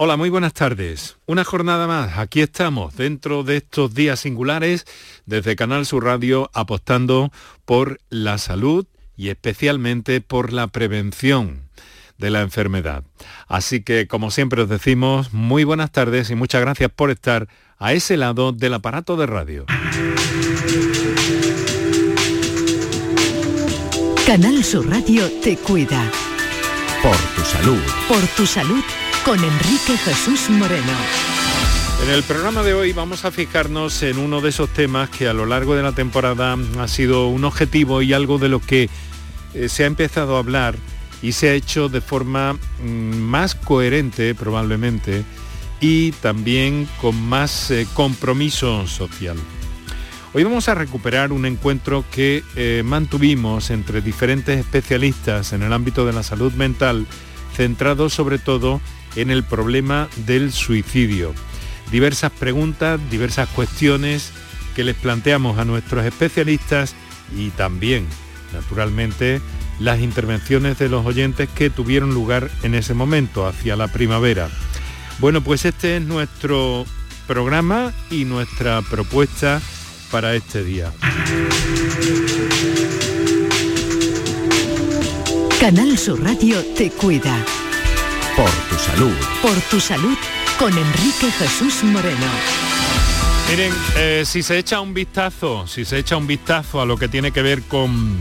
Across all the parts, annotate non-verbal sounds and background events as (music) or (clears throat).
Hola, muy buenas tardes. Una jornada más. Aquí estamos dentro de estos días singulares desde Canal Sur Radio apostando por la salud y especialmente por la prevención de la enfermedad. Así que, como siempre os decimos, muy buenas tardes y muchas gracias por estar a ese lado del aparato de radio. Canal Sur Radio te cuida. Por tu salud. Por tu salud con Enrique Jesús Moreno. En el programa de hoy vamos a fijarnos en uno de esos temas que a lo largo de la temporada ha sido un objetivo y algo de lo que eh, se ha empezado a hablar y se ha hecho de forma mm, más coherente probablemente y también con más eh, compromiso social. Hoy vamos a recuperar un encuentro que eh, mantuvimos entre diferentes especialistas en el ámbito de la salud mental, centrado sobre todo en el problema del suicidio. Diversas preguntas, diversas cuestiones que les planteamos a nuestros especialistas y también, naturalmente, las intervenciones de los oyentes que tuvieron lugar en ese momento, hacia la primavera. Bueno, pues este es nuestro programa y nuestra propuesta para este día. Canal Sur Radio te cuida. Por tu salud. Por tu salud con Enrique Jesús Moreno. Miren, eh, si se echa un vistazo, si se echa un vistazo a lo que tiene que ver con,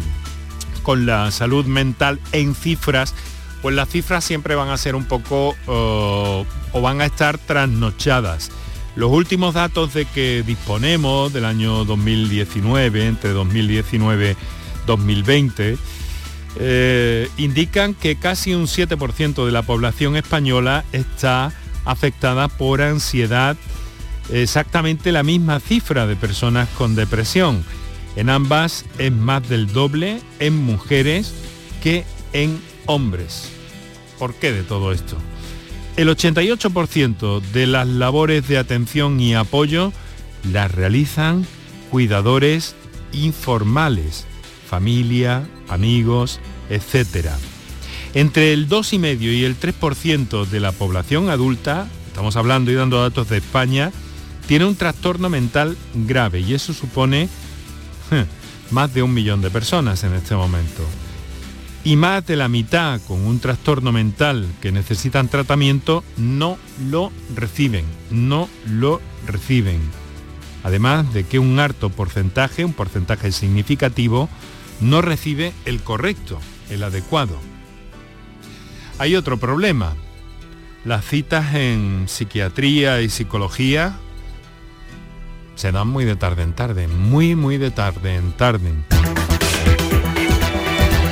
con la salud mental en cifras, pues las cifras siempre van a ser un poco eh, o van a estar trasnochadas. Los últimos datos de que disponemos del año 2019, entre 2019 2020, eh, indican que casi un 7% de la población española está afectada por ansiedad, exactamente la misma cifra de personas con depresión. En ambas es más del doble en mujeres que en hombres. ¿Por qué de todo esto? El 88% de las labores de atención y apoyo las realizan cuidadores informales, familia, amigos, etc. Entre el 2,5 y el 3% de la población adulta, estamos hablando y dando datos de España, tiene un trastorno mental grave y eso supone más de un millón de personas en este momento. Y más de la mitad con un trastorno mental que necesitan tratamiento no lo reciben, no lo reciben. Además de que un harto porcentaje, un porcentaje significativo, no recibe el correcto, el adecuado. Hay otro problema. Las citas en psiquiatría y psicología se dan muy de tarde en tarde, muy, muy de tarde en tarde.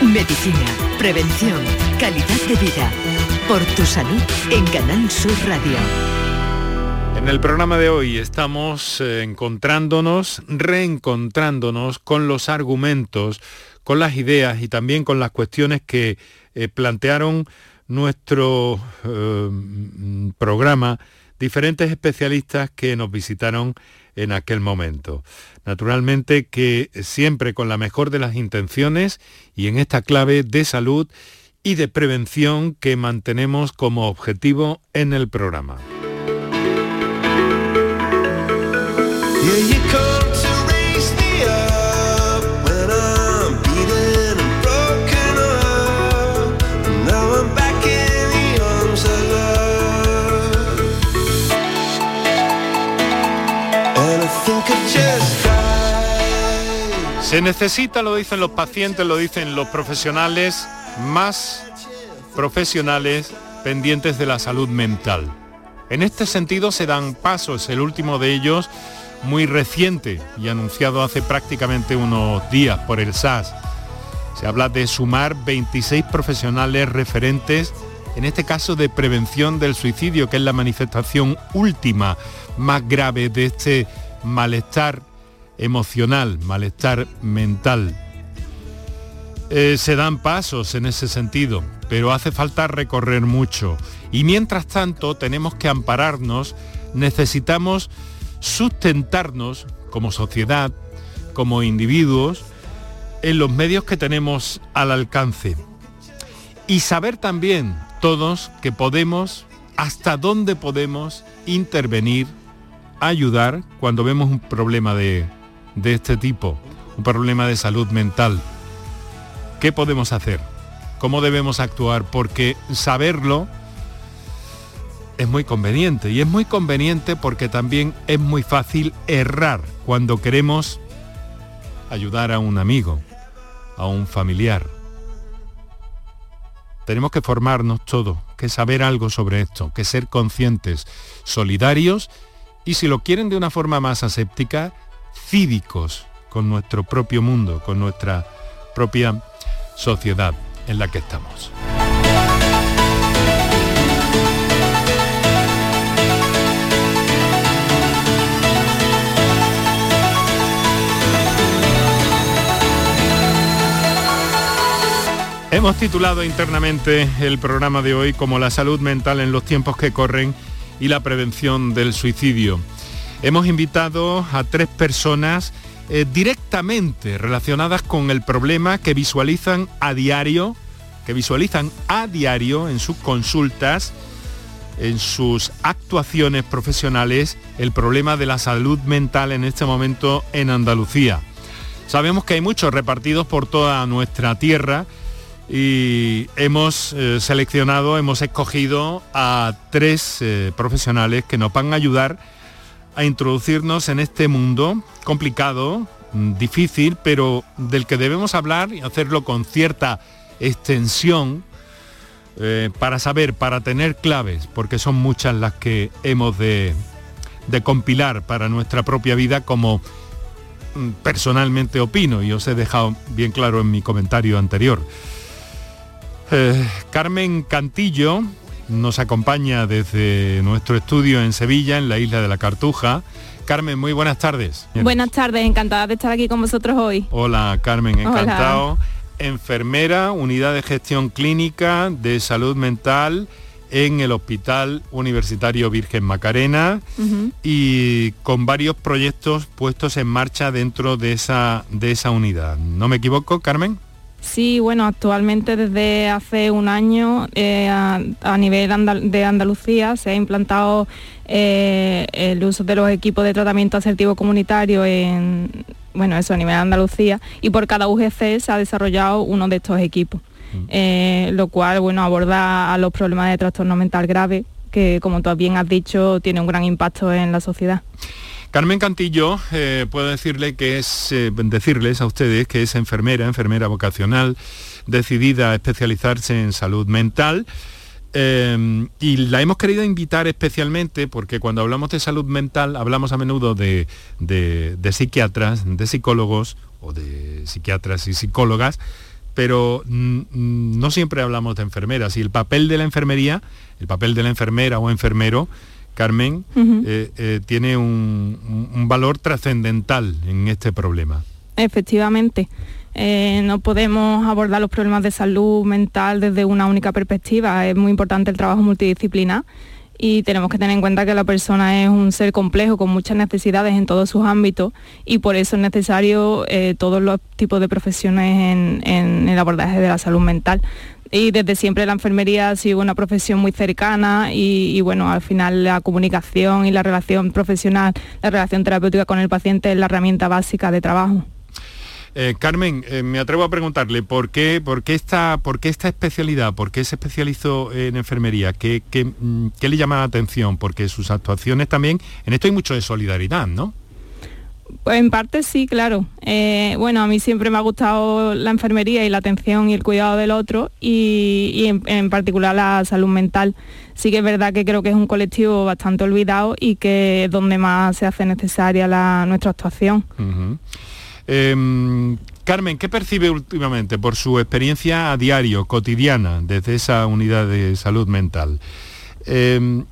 Medicina, prevención, calidad de vida. Por tu salud en Canal Sur Radio. En el programa de hoy estamos eh, encontrándonos, reencontrándonos con los argumentos, con las ideas y también con las cuestiones que eh, plantearon nuestro eh, programa diferentes especialistas que nos visitaron en aquel momento. Naturalmente que siempre con la mejor de las intenciones y en esta clave de salud y de prevención que mantenemos como objetivo en el programa. Se necesita, lo dicen los pacientes, lo dicen los profesionales, más profesionales pendientes de la salud mental. En este sentido se dan pasos, el último de ellos muy reciente y anunciado hace prácticamente unos días por el SAS. Se habla de sumar 26 profesionales referentes, en este caso de prevención del suicidio, que es la manifestación última más grave de este malestar emocional, malestar mental. Eh, se dan pasos en ese sentido, pero hace falta recorrer mucho. Y mientras tanto tenemos que ampararnos, necesitamos sustentarnos como sociedad, como individuos, en los medios que tenemos al alcance. Y saber también todos que podemos hasta dónde podemos intervenir, ayudar cuando vemos un problema de, de este tipo, un problema de salud mental. ¿Qué podemos hacer? ¿Cómo debemos actuar? Porque saberlo es muy conveniente y es muy conveniente porque también es muy fácil errar cuando queremos ayudar a un amigo, a un familiar. Tenemos que formarnos todos, que saber algo sobre esto, que ser conscientes, solidarios y si lo quieren de una forma más aséptica, cívicos con nuestro propio mundo, con nuestra propia sociedad en la que estamos. Hemos titulado internamente el programa de hoy como la salud mental en los tiempos que corren y la prevención del suicidio. Hemos invitado a tres personas eh, directamente relacionadas con el problema que visualizan a diario, que visualizan a diario en sus consultas, en sus actuaciones profesionales, el problema de la salud mental en este momento en Andalucía. Sabemos que hay muchos repartidos por toda nuestra tierra, y hemos eh, seleccionado, hemos escogido a tres eh, profesionales que nos van a ayudar a introducirnos en este mundo complicado, mm, difícil, pero del que debemos hablar y hacerlo con cierta extensión eh, para saber, para tener claves, porque son muchas las que hemos de, de compilar para nuestra propia vida como mm, personalmente opino y os he dejado bien claro en mi comentario anterior. Eh, Carmen Cantillo nos acompaña desde nuestro estudio en Sevilla, en la isla de la Cartuja. Carmen, muy buenas tardes. Buenas tardes, encantada de estar aquí con vosotros hoy. Hola Carmen, encantado. Enfermera, unidad de gestión clínica de salud mental en el Hospital Universitario Virgen Macarena y con varios proyectos puestos en marcha dentro de esa, de esa unidad. ¿No me equivoco, Carmen? Sí, bueno, actualmente desde hace un año eh, a, nivel de Andalucía se ha implantado eh, el uso de los equipos de tratamiento asertivo comunitario en, bueno, eso a nivel de Andalucía y por cada UGC se ha desarrollado uno de estos equipos, mm. eh, lo cual, bueno, aborda a los problemas de trastorno mental grave que, como tú bien has dicho, tiene un gran impacto en la sociedad. Carmen Cantillo, eh, puedo decirle que es, eh, decirles a ustedes que es enfermera, enfermera vocacional, decidida a especializarse en salud mental. Eh, y la hemos querido invitar especialmente porque cuando hablamos de salud mental hablamos a menudo de, psiquiatras, de psicólogos o de psiquiatras y psicólogas, pero no siempre hablamos de enfermeras y el papel de la enfermería, el papel de la enfermera o enfermero Carmen, eh, eh, tiene un, valor trascendental en este problema. Efectivamente. Eh, no podemos abordar los problemas de salud mental desde una única perspectiva. Es muy importante el trabajo multidisciplinar y tenemos que tener en cuenta que la persona es un ser complejo con muchas necesidades en todos sus ámbitos y por eso es necesario todos los tipos de profesiones en, el abordaje de la salud mental y desde siempre la enfermería ha sido una profesión muy cercana y, bueno, al final la comunicación y la relación profesional, la relación terapéutica con el paciente es la herramienta básica de trabajo. Eh, Carmen, eh, me atrevo a preguntarle, ¿por qué, por, qué esta, ¿por qué esta especialidad? ¿Por qué se especializó en enfermería? ¿Qué, qué, mm, qué le llama la atención? Porque sus actuaciones también, en esto hay mucho de solidaridad, ¿no? En parte sí, claro. Eh, bueno, a mí siempre me ha gustado la enfermería y la atención y el cuidado del otro y, en, particular la salud mental. Sí que es verdad que creo que es un colectivo bastante olvidado y que es donde más se hace necesaria nuestra actuación. Em, Carmen, ¿qué percibe últimamente por su experiencia a diario, cotidiana, desde esa unidad de salud mental? Em,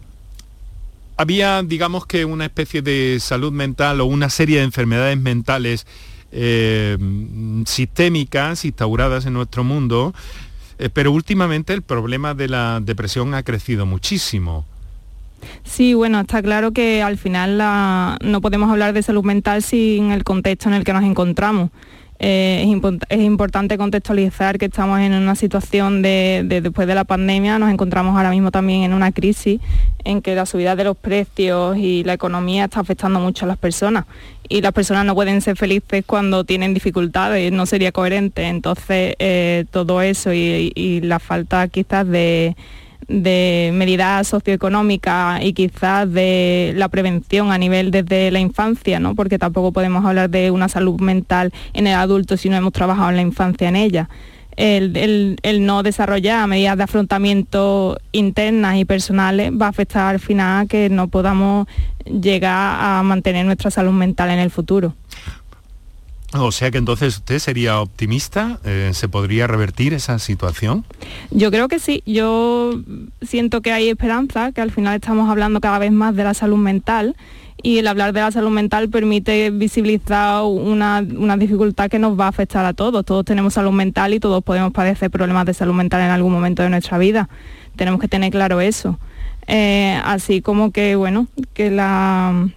había, digamos que una especie de salud mental o una serie de enfermedades mentales eh, sistémicas instauradas en nuestro mundo, eh, pero últimamente el problema de la depresión ha crecido muchísimo. Sí, bueno, está claro que al final no podemos hablar de salud mental sin el contexto en el que nos encontramos. Eh, es, importante contextualizar que estamos en una situación de, después de la pandemia, nos encontramos ahora mismo también en una crisis en que la subida de los precios y la economía está afectando mucho a las personas y las personas no pueden ser felices cuando tienen dificultades, no sería coherente. Entonces, eh, todo eso y la falta quizás de de medidas socioeconómicas y quizás de la prevención a nivel desde la infancia, ¿no? porque tampoco podemos hablar de una salud mental en el adulto si no hemos trabajado en la infancia en ella. El, no desarrollar medidas de afrontamiento internas y personales va a afectar al final a que no podamos llegar a mantener nuestra salud mental en el futuro. O sea que entonces usted sería optimista, eh, ¿se podría revertir esa situación? Yo creo que sí, yo siento que hay esperanza, que al final estamos hablando cada vez más de la salud mental y el hablar de la salud mental permite visibilizar una, dificultad que nos va a afectar a todos. Todos tenemos salud mental y todos podemos padecer problemas de salud mental en algún momento de nuestra vida. Tenemos que tener claro eso. Eh, así como que, bueno, que la,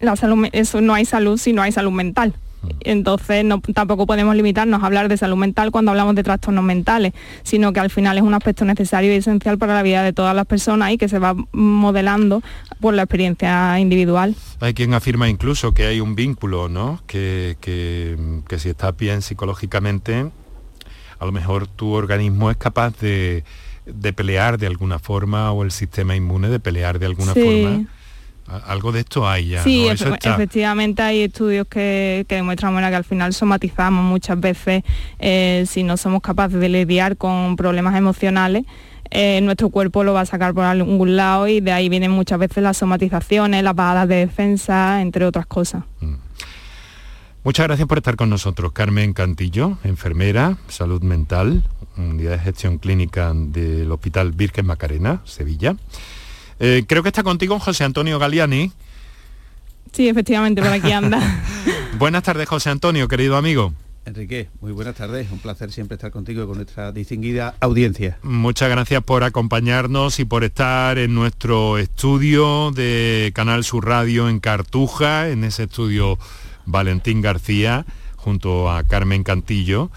la salud, eso no hay salud si no hay salud mental. Entonces tampoco podemos limitarnos a hablar de salud mental cuando hablamos de trastornos mentales, sino que al final es un aspecto necesario y esencial para la vida de todas las personas y que se va modelando por la experiencia individual. Hay quien afirma incluso que hay un vínculo, ¿no? Que, que si estás bien psicológicamente, a lo mejor tu organismo es capaz de, de pelear de alguna forma o el sistema inmune de pelear de alguna forma algo de esto hay ya. Sí, efectivamente hay estudios que, demuestran que al final somatizamos muchas veces eh, si no somos capaces de lidiar con problemas emocionales. Eh, nuestro cuerpo lo va a sacar por algún lado y de ahí vienen muchas veces las somatizaciones, las bajadas de defensa, entre otras cosas. Mm. Muchas gracias por estar con nosotros. Carmen Cantillo, enfermera, salud mental, unidad de gestión clínica del Hospital Virgen Macarena, Sevilla. Eh, creo que está contigo José Antonio Galiani. Sí, efectivamente, por aquí anda. (laughs) buenas tardes, José Antonio, querido amigo. Enrique, muy buenas tardes. Un placer siempre estar contigo y con nuestra distinguida audiencia. Muchas gracias por acompañarnos y por estar en nuestro estudio de Canal Sur Radio en Cartuja, en ese estudio Valentín García, junto a Carmen Cantillo.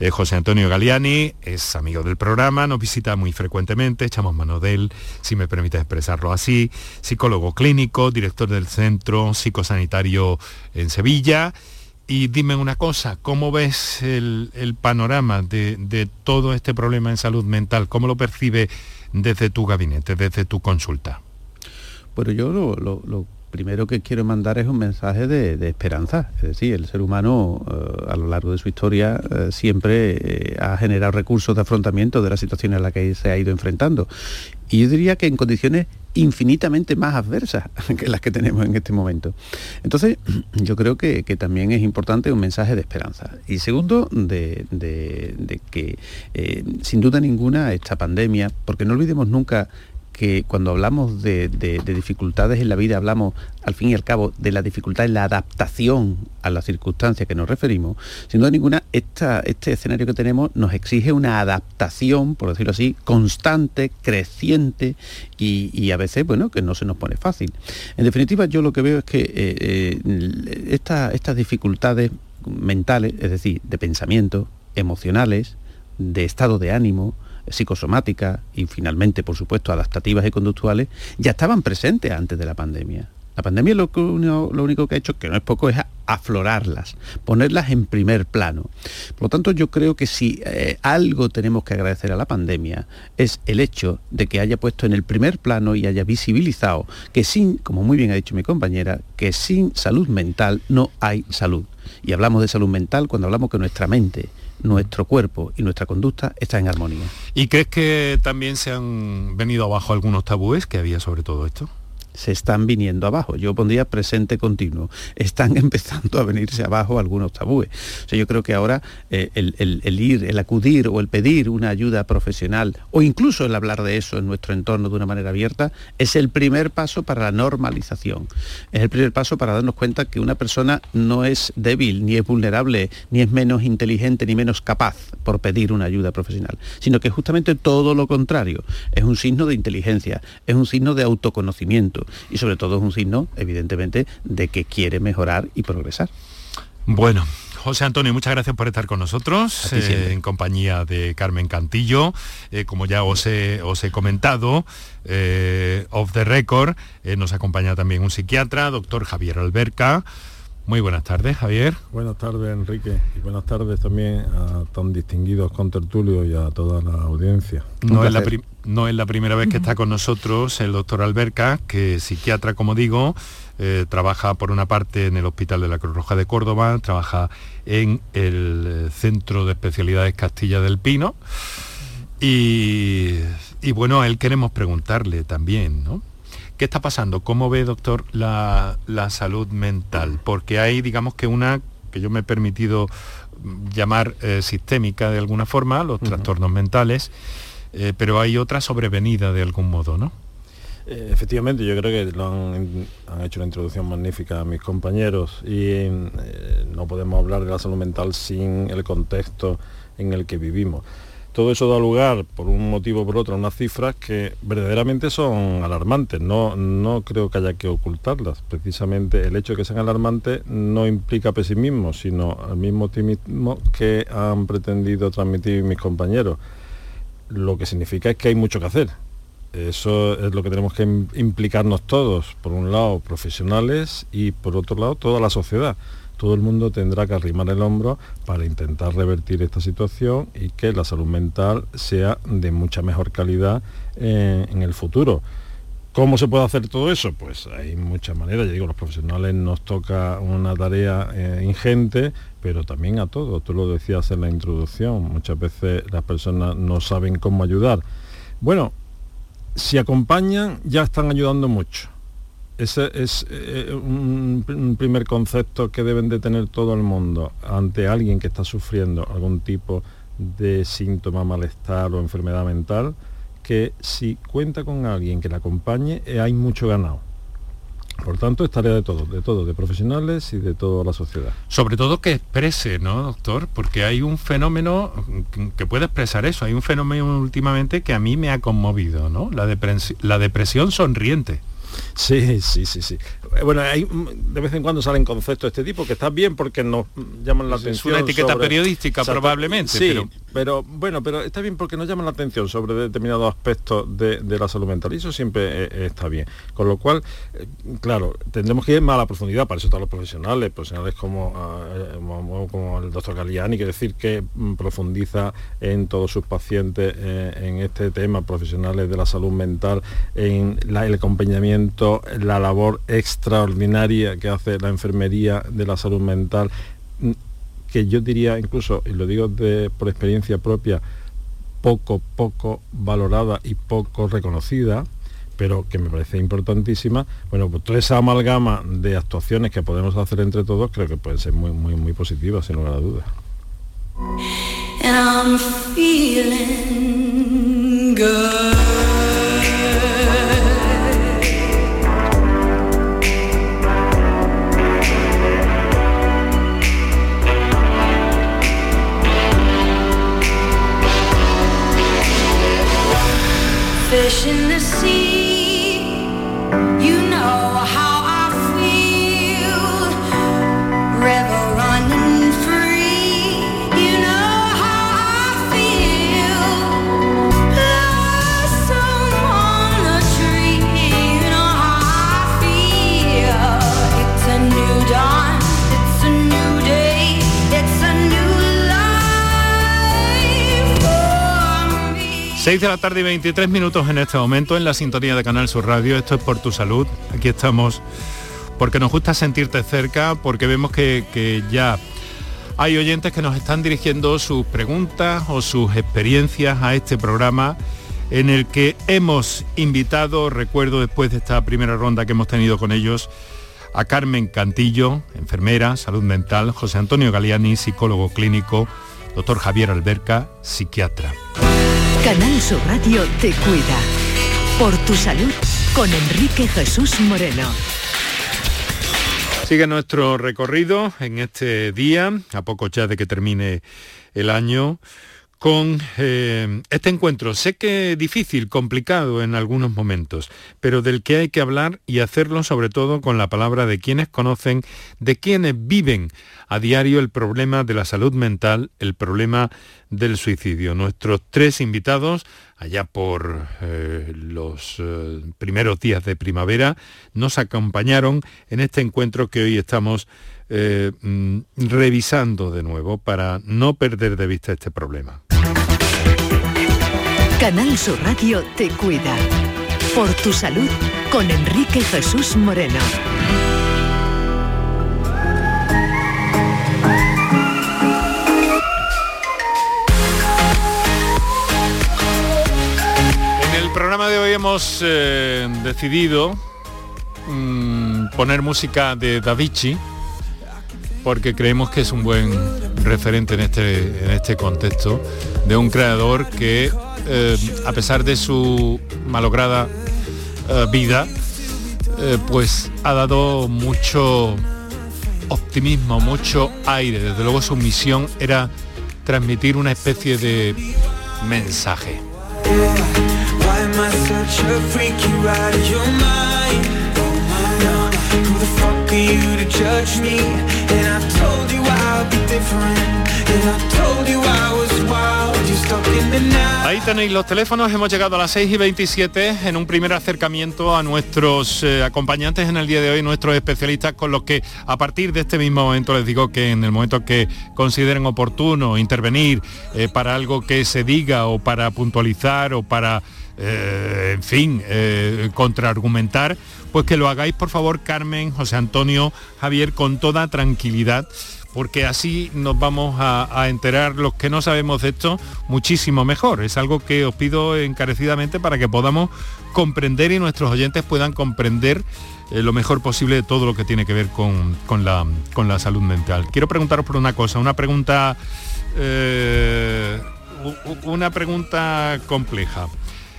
Eh, José Antonio Galiani es amigo del programa, nos visita muy frecuentemente, echamos mano de él, si me permite expresarlo así, psicólogo clínico, director del Centro Psicosanitario en Sevilla. Y dime una cosa, ¿cómo ves el, panorama de, todo este problema en salud mental? ¿Cómo lo percibe desde tu gabinete, desde tu consulta? Bueno, yo lo primero que quiero mandar es un mensaje de, esperanza. Es decir, el ser humano eh, a lo largo de su historia eh, siempre eh, ha generado recursos de afrontamiento de las situaciones a las que se ha ido enfrentando. Y yo diría que en condiciones infinitamente más adversas (laughs) que las que tenemos en este momento. Entonces, (clears throat) yo creo que, también es importante un mensaje de esperanza. Y segundo, de, que sin duda ninguna esta pandemia, porque no olvidemos nunca que cuando hablamos de, dificultades en la vida, hablamos al fin y al cabo de la dificultad en la adaptación a las circunstancias que nos referimos, sin duda ninguna, este escenario que tenemos nos exige una adaptación, por decirlo así, constante, creciente y, a veces, bueno, que no se nos pone fácil. En definitiva, yo lo que veo es que eh, eh, estas dificultades mentales, es decir, de pensamiento, emocionales, de estado de ánimo, psicosomáticas y finalmente, por supuesto, adaptativas y conductuales, ya estaban presentes antes de la pandemia. La pandemia lo, lo único que ha hecho, que no es poco, es aflorarlas, ponerlas en primer plano. Por lo tanto, yo creo que si eh, algo tenemos que agradecer a la pandemia es el hecho de que haya puesto en el primer plano y haya visibilizado que sin, como muy bien ha dicho mi compañera, que sin salud mental no hay salud. Y hablamos de salud mental cuando hablamos que nuestra mente nuestro cuerpo y nuestra conducta está en armonía. ¿Y crees que también se han venido abajo algunos tabúes que había sobre todo esto? Se están viniendo abajo. Yo pondría presente continuo. Están (laughs) empezando a venirse abajo algunos tabúes. O yo creo que ahora eh, el, ir, el acudir o el pedir una ayuda profesional o incluso el hablar de eso en nuestro entorno de una manera abierta es el primer paso para la normalización. Es el primer paso para darnos cuenta que una persona no es débil, ni es vulnerable, ni es menos inteligente, ni menos capaz por pedir una ayuda profesional, sino que justamente todo lo contrario. Es un signo de inteligencia, es un signo de autoconocimiento y sobre todo es un signo, evidentemente, de que quiere mejorar y progresar. Bueno, José Antonio, muchas gracias por estar con nosotros, eh, en compañía de Carmen Cantillo. Eh, como ya os he, os he comentado, eh, off the record, nos acompaña también un psiquiatra, doctor Javier Alberca. Muy buenas tardes, Javier. Buenas tardes, Enrique, y buenas tardes también a tan distinguidos contertulios y a toda la audiencia. No es la, no es la primera vez que está con nosotros el doctor Alberca, que es psiquiatra, como digo, eh, trabaja por una parte en el Hospital de la Cruz Roja de Córdoba, trabaja en el eh, Centro de Especialidades Castilla del Pino. Y, bueno, a él queremos preguntarle también, ¿no? ¿Qué está pasando? ¿Cómo ve, doctor, la, salud mental? Porque hay, digamos que una que yo me he permitido llamar eh, sistémica de alguna forma, los trastornos mentales, pero hay otra sobrevenida de algún modo, ¿no? Eh, efectivamente, yo creo que lo han, hecho una introducción magnífica a mis compañeros y eh, no podemos hablar de la salud mental sin el contexto en el que vivimos. Todo eso da lugar, por un motivo o por otro, a unas cifras que verdaderamente son alarmantes. No, no creo que haya que ocultarlas. Precisamente el hecho de que sean alarmantes no implica pesimismo, sino el mismo optimismo que han pretendido transmitir mis compañeros. Lo que significa es que hay mucho que hacer eso es lo que tenemos que implicarnos todos, por un lado profesionales y por otro lado toda la sociedad. Todo el mundo tendrá que arrimar el hombro para intentar revertir esta situación y que la salud mental sea de mucha mejor calidad eh, en el futuro. ¿Cómo se puede hacer todo eso? Pues hay muchas maneras, ya digo, los profesionales nos toca una tarea eh, ingente, pero también a todos. Tú lo decías en la introducción, muchas veces las personas no saben cómo ayudar. Bueno, si acompañan ya están ayudando mucho. Ese es eh, un, primer concepto que deben de tener todo el mundo ante alguien que está sufriendo algún tipo de síntoma, malestar o enfermedad mental, que si cuenta con alguien que la acompañe, eh, hay mucho ganado. Por tanto, es tarea de todos, de todos, de profesionales y de toda la sociedad. Sobre todo que exprese, ¿no, doctor? Porque hay un fenómeno que puede expresar eso. Hay un fenómeno últimamente que a mí me ha conmovido, ¿no? La depresión sonriente. Sí, sí, sí, sí. Eh, bueno, hay, mm, de vez en cuando salen conceptos de este tipo que está bien porque nos llaman la atención. Es una etiqueta periodística probablemente. Sí, pero... bueno, pero está bien porque nos llaman la atención sobre determinados aspectos de, la salud mental y eso siempre eh, está bien. Con lo cual, eh, claro, tendremos que ir más a la profundidad, para eso están los profesionales, profesionales como, como, el doctor Galiani, que decir que mm, profundiza en todos sus pacientes en este tema, profesionales de la salud mental, en el acompañamiento, la labor extra extraordinaria que hace la enfermería de la salud mental, que yo diría incluso, y lo digo por experiencia propia, poco, poco valorada y poco reconocida, pero que me parece importantísima, bueno, pues toda esa amalgama de actuaciones que podemos hacer entre todos creo que pueden ser muy, muy, muy positivas, sin lugar a dudas. in the sea. 6 de la tarde y 23 minutos en este momento en la sintonía de Canal Sur Radio. Esto es por tu salud. Aquí estamos porque nos gusta sentirte cerca, porque vemos que, ya hay oyentes que nos están dirigiendo sus preguntas o sus experiencias a este programa en el que hemos invitado, recuerdo después de esta primera ronda que hemos tenido con ellos, a Carmen Cantillo, enfermera, salud mental, José Antonio Galiani, psicólogo clínico, doctor Javier Alberca, psiquiatra. Canal Sur Radio te cuida. Por tu salud con Enrique Jesús Moreno. Sigue nuestro recorrido en este día, a poco ya de que termine el año, con eh, este encuentro. Sé que difícil, complicado en algunos momentos, pero del que hay que hablar y hacerlo sobre todo con la palabra de quienes conocen, de quienes viven a diario el problema de la salud mental, el problema del suicidio. Nuestros tres invitados, allá por eh, los eh, primeros días de primavera, nos acompañaron en este encuentro que hoy estamos mm, revisando de nuevo para no perder de vista este problema. Canal Sur Radio te cuida. Por tu salud con Enrique Jesús Moreno. En el programa de hoy hemos eh, decidido mm, poner música de Davichi porque creemos que es un buen referente en este, en este contexto de un creador que eh, a pesar de su malograda eh, vida, eh, pues ha dado mucho optimismo, mucho aire. Desde luego su misión era transmitir una especie de mensaje. Ahí tenéis los teléfonos, hemos llegado a las 6 y 27 en un primer acercamiento a nuestros eh, acompañantes en el día de hoy, nuestros especialistas, con los que a partir de este mismo momento les digo que en el momento que consideren oportuno intervenir eh, para algo que se diga o para puntualizar o para, eh, en fin, contraargumentar, pues que lo hagáis por favor Carmen, José Antonio, Javier, con toda tranquilidad porque así nos vamos a, enterar los que no sabemos de esto muchísimo mejor. Es algo que os pido encarecidamente para que podamos comprender y nuestros oyentes puedan comprender eh, lo mejor posible de todo lo que tiene que ver con, la, con la, salud mental. Quiero preguntaros por una cosa, una pregunta, eh, una pregunta compleja.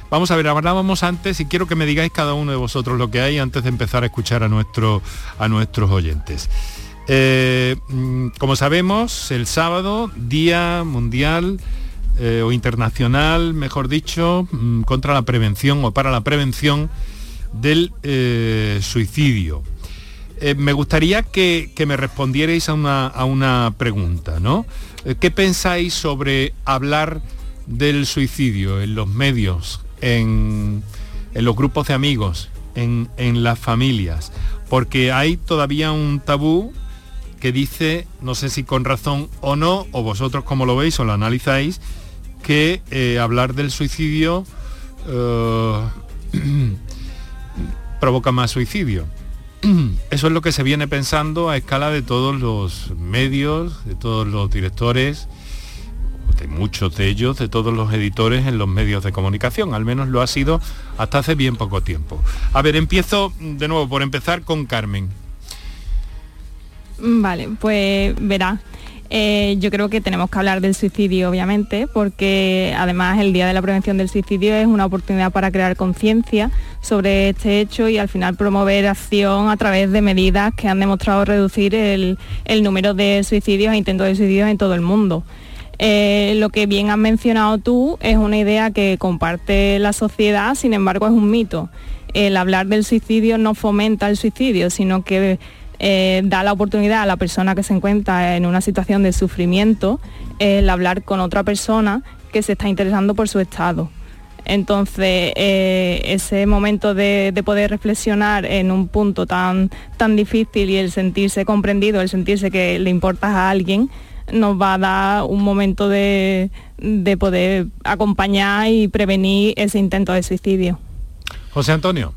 Vamos a ver, hablábamos antes y quiero que me digáis cada uno de vosotros lo que hay antes de empezar a escuchar a, a nuestros oyentes. Eh, mm, como sabemos, el sábado, Día Mundial eh, o Internacional, mejor dicho, mm, contra la prevención o para la prevención del eh, suicidio. me gustaría que, me respondierais a una, a una pregunta, ¿no? ¿Qué pensáis sobre hablar del suicidio en los medios en, los grupos de amigos, en, las familias, porque hay todavía un tabú que dice, no sé si con razón o no, o vosotros como lo veis o lo analizáis, que eh, hablar del suicidio eh, (clears throat) provoca más suicidio. (clears throat) Eso es lo que se viene pensando a escala de todos los medios, de todos los directores, de muchos de ellos, de todos los editores en los medios de comunicación, al menos lo ha sido hasta hace bien poco tiempo. A ver, empiezo de nuevo por empezar con Carmen. Vale, pues verá. Eh, yo creo que tenemos que hablar del suicidio, obviamente, porque además el Día de la Prevención del Suicidio es una oportunidad para crear conciencia sobre este hecho y al final promover acción a través de medidas que han demostrado reducir el, el número de suicidios e intentos de suicidios en todo el mundo. Eh, lo que bien has mencionado tú es una idea que comparte la sociedad, sin embargo es un mito. El hablar del suicidio no fomenta el suicidio, sino que eh, da la oportunidad a la persona que se encuentra en una situación de sufrimiento el hablar con otra persona que se está interesando por su estado. Entonces, eh, ese momento de, poder reflexionar en un punto tan, tan difícil y el sentirse comprendido, el sentirse que le importas a alguien, nos va a dar un momento de, poder acompañar y prevenir ese intento de suicidio. José Antonio.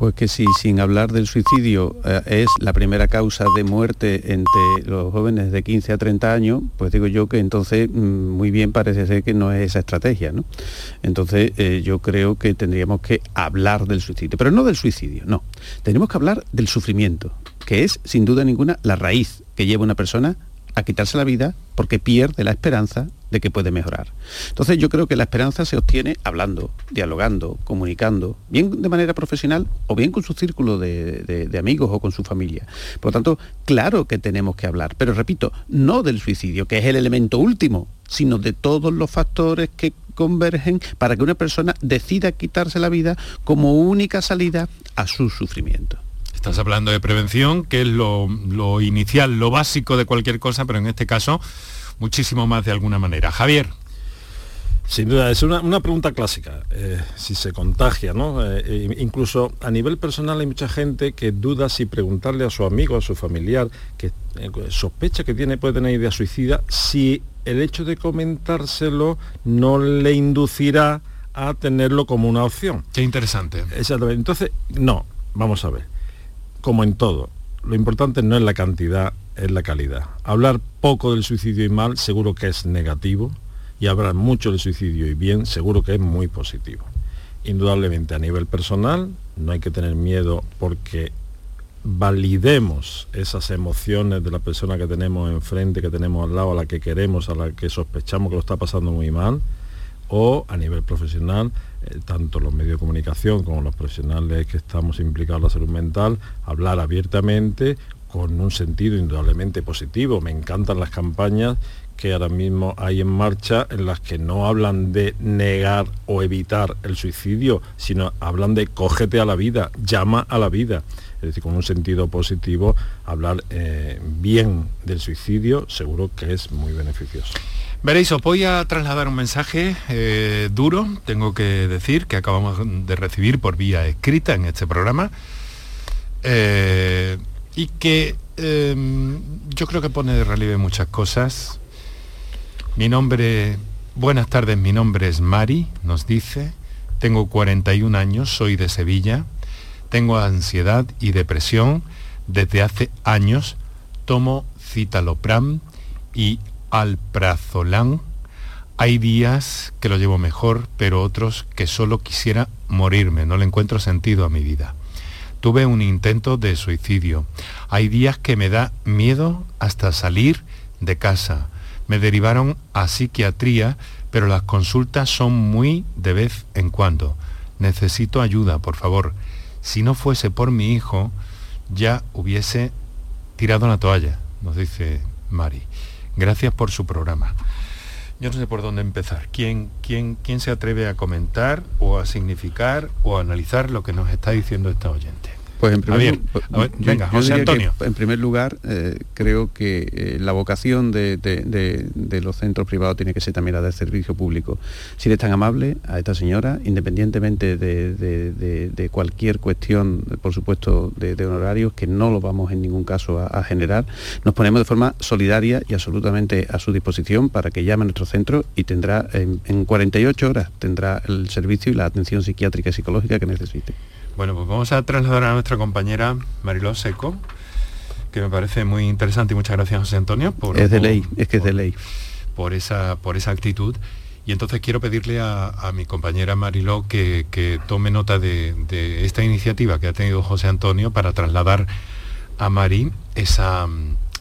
Pues que si sin hablar del suicidio eh, es la primera causa de muerte entre los jóvenes de 15 a 30 años, pues digo yo que entonces mm, muy bien parece ser que no es esa estrategia. ¿no? Entonces eh, yo creo que tendríamos que hablar del suicidio, pero no del suicidio, no. Tenemos que hablar del sufrimiento, que es sin duda ninguna la raíz que lleva una persona a quitarse la vida porque pierde la esperanza de que puede mejorar. Entonces yo creo que la esperanza se obtiene hablando, dialogando, comunicando, bien de manera profesional o bien con su círculo de, amigos o con su familia. Por lo tanto, claro que tenemos que hablar, pero repito, no del suicidio, que es el elemento último, sino de todos los factores que convergen para que una persona decida quitarse la vida como única salida a su sufrimiento. Estás hablando de prevención, que es lo, lo inicial, lo básico de cualquier cosa, pero en este caso muchísimo más de alguna manera. Javier. Sin duda, es una, pregunta clásica, eh, si se contagia, ¿no? Eh, eh, incluso a nivel personal hay mucha gente que duda si preguntarle a su amigo, a su familiar, que sospecha que tiene, puede tener idea suicida, si el hecho de comentárselo no le inducirá a tenerlo como una opción. Qué interesante. Exactamente. Entonces, no, vamos a ver. Como en todo, lo importante no es la cantidad, es la calidad. Hablar poco del suicidio y mal seguro que es negativo y hablar mucho del suicidio y bien seguro que es muy positivo. Indudablemente a nivel personal no hay que tener miedo porque validemos esas emociones de la persona que tenemos enfrente, que tenemos al lado, a la que queremos, a la que sospechamos que lo está pasando muy mal, o a nivel profesional, eh, tanto los medios de comunicación como los profesionales que estamos implicados en la salud mental, hablar abiertamente, con un sentido indudablemente positivo. Me encantan las campañas que ahora mismo hay en marcha en las que no hablan de negar o evitar el suicidio, sino hablan de cógete a la vida, llama a la vida. Es decir, con un sentido positivo, hablar eh, bien del suicidio seguro que es muy beneficioso. Veréis, os voy a trasladar un mensaje eh, duro, tengo que decir, que acabamos de recibir por vía escrita en este programa. Eh, y que em, yo creo que pone de relieve muchas cosas. Mi nombre, buenas tardes, mi nombre es Mari, nos dice, tengo 41 años, soy de Sevilla, tengo ansiedad y depresión desde hace años, tomo citalopram y alprazolam. Hay días que lo llevo mejor, pero otros que solo quisiera morirme, no le encuentro sentido a mi vida. Tuve un intento de suicidio. Hay días que me da miedo hasta salir de casa. Me derivaron a psiquiatría, pero las consultas son muy de vez en cuando. Necesito ayuda, por favor. Si no fuese por mi hijo, ya hubiese tirado la toalla, nos dice Mari. Gracias por su programa. Yo no sé por dónde empezar. ¿Quién, quién, quién se atreve a comentar o a significar o a analizar lo que nos está diciendo esta oyente? Pues en primer, venga, José Antonio. en primer lugar, eh, creo que eh, la vocación de, los centros privados tiene que ser también la del servicio público. Si eres tan amable a esta señora, independientemente de, cualquier cuestión, por supuesto, de, honorarios, que no lo vamos en ningún caso a, generar, nos ponemos de forma solidaria y absolutamente a su disposición para que llame a nuestro centro y tendrá, en, en 48 horas, tendrá el servicio y la atención psiquiátrica y psicológica que necesite. Bueno, pues vamos a trasladar a nuestra compañera Mariló Seco, que me parece muy interesante y muchas gracias José Antonio por... Es de ley, es que es de ley. Por esa, por esa actitud. Y entonces quiero pedirle a, mi compañera Mariló que, tome nota de, esta iniciativa que ha tenido José Antonio para trasladar a Mari esa,